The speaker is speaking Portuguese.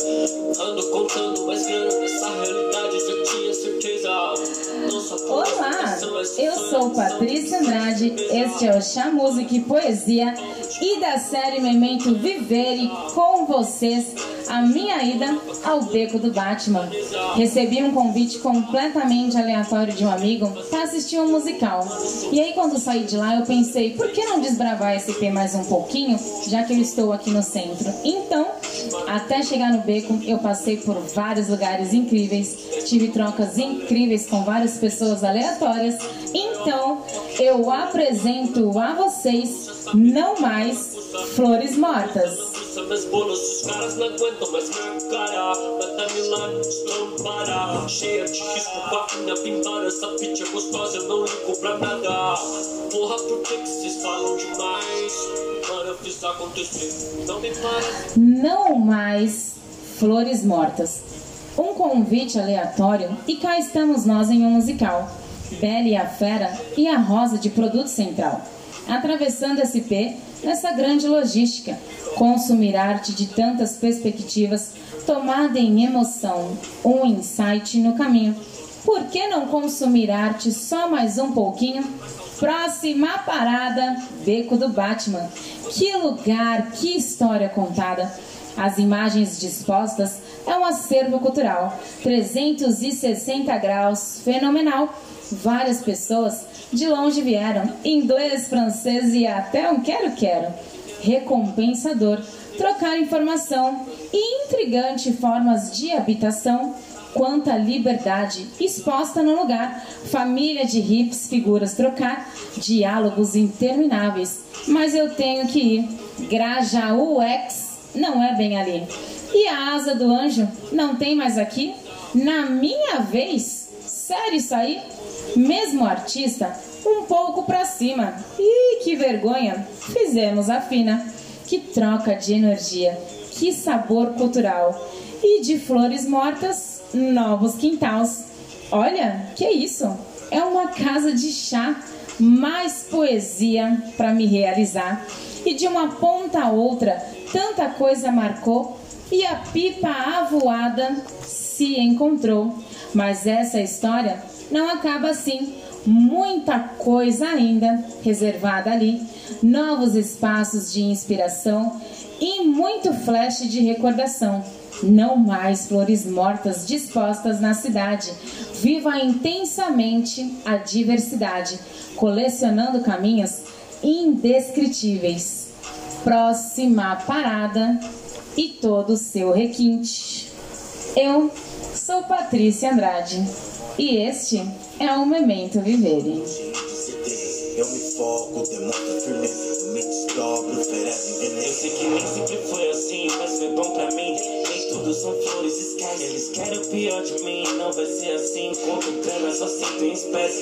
Ando contando mais grana nessa realidade, já tinha certeza. Olá, é eu sou. Patrícia Andrade, este é o Chá Música e Poesia e da série Memento Vivere com vocês a minha ida ao Beco do Batman. Recebi um convite completamente aleatório de um amigo para assistir um musical. E aí quando saí de lá eu pensei, por que não desbravar esse EP mais um pouquinho, já que eu estou aqui no centro? Então, até chegar no Beco, eu passei por vários lugares incríveis, tive trocas incríveis com várias pessoas aleatórias. Então, eu apresento a vocês não mais Flores Mortas. Meus bolos, os caras não aguentam mais cara. Milano, estompara. Cheia de risco, pimbara. Essa é gostosa, eu não ligo pra nada. Porra, por que vocês falam demais? Mano, eu fiz acontecer. Não me. Não mais Flores Mortas. Um convite aleatório e cá estamos nós em um musical. Bela e a Fera e a Rosa de Produto Central. Atravessando SP nessa grande logística. Consumir arte de tantas perspectivas, tomada em emoção, um insight no caminho. Por que não consumir arte só mais um pouquinho? Próxima parada, Beco do Batman. Que lugar, que história contada. As imagens dispostas é um acervo cultural. 360 graus, fenomenal. Várias pessoas de longe vieram, inglês, francês e até um quero-quero. Recompensador, trocar informação e intrigante formas de habitação quanta liberdade exposta no lugar, família de hips, figuras trocar, diálogos intermináveis. Mas eu tenho que ir. Grajaú X não é bem ali. E a asa do anjo não tem mais aqui? Na minha vez? Sério isso aí? Mesmo artista, um pouco pra cima. Ih, que vergonha! Fizemos a fina. Que troca de energia, que sabor cultural. E de flores mortas, novos quintais. Olha, que isso? É uma casa de chá, mais poesia para me realizar. E de uma ponta a outra, tanta coisa marcou e a pipa avoada se encontrou. Mas essa história não acaba assim. Muita coisa ainda reservada ali, novos espaços de inspiração e muito flash de recordação. Não mais flores mortas dispostas na cidade. Viva intensamente a diversidade, colecionando caminhos indescritíveis. Próxima parada e todo o seu requinte. Eu sou Patrícia Andrade e este é o Memento Vivere. Eu me foco, demonstro firmeza, eu me desdobro, oferece Eu veneno. sei que nem sempre foi assim, mas foi bom pra mim. Nem tudo são flores, esquece. Eles querem o pior de mim, não vai ser assim. Conto grana, só sinto em espécie.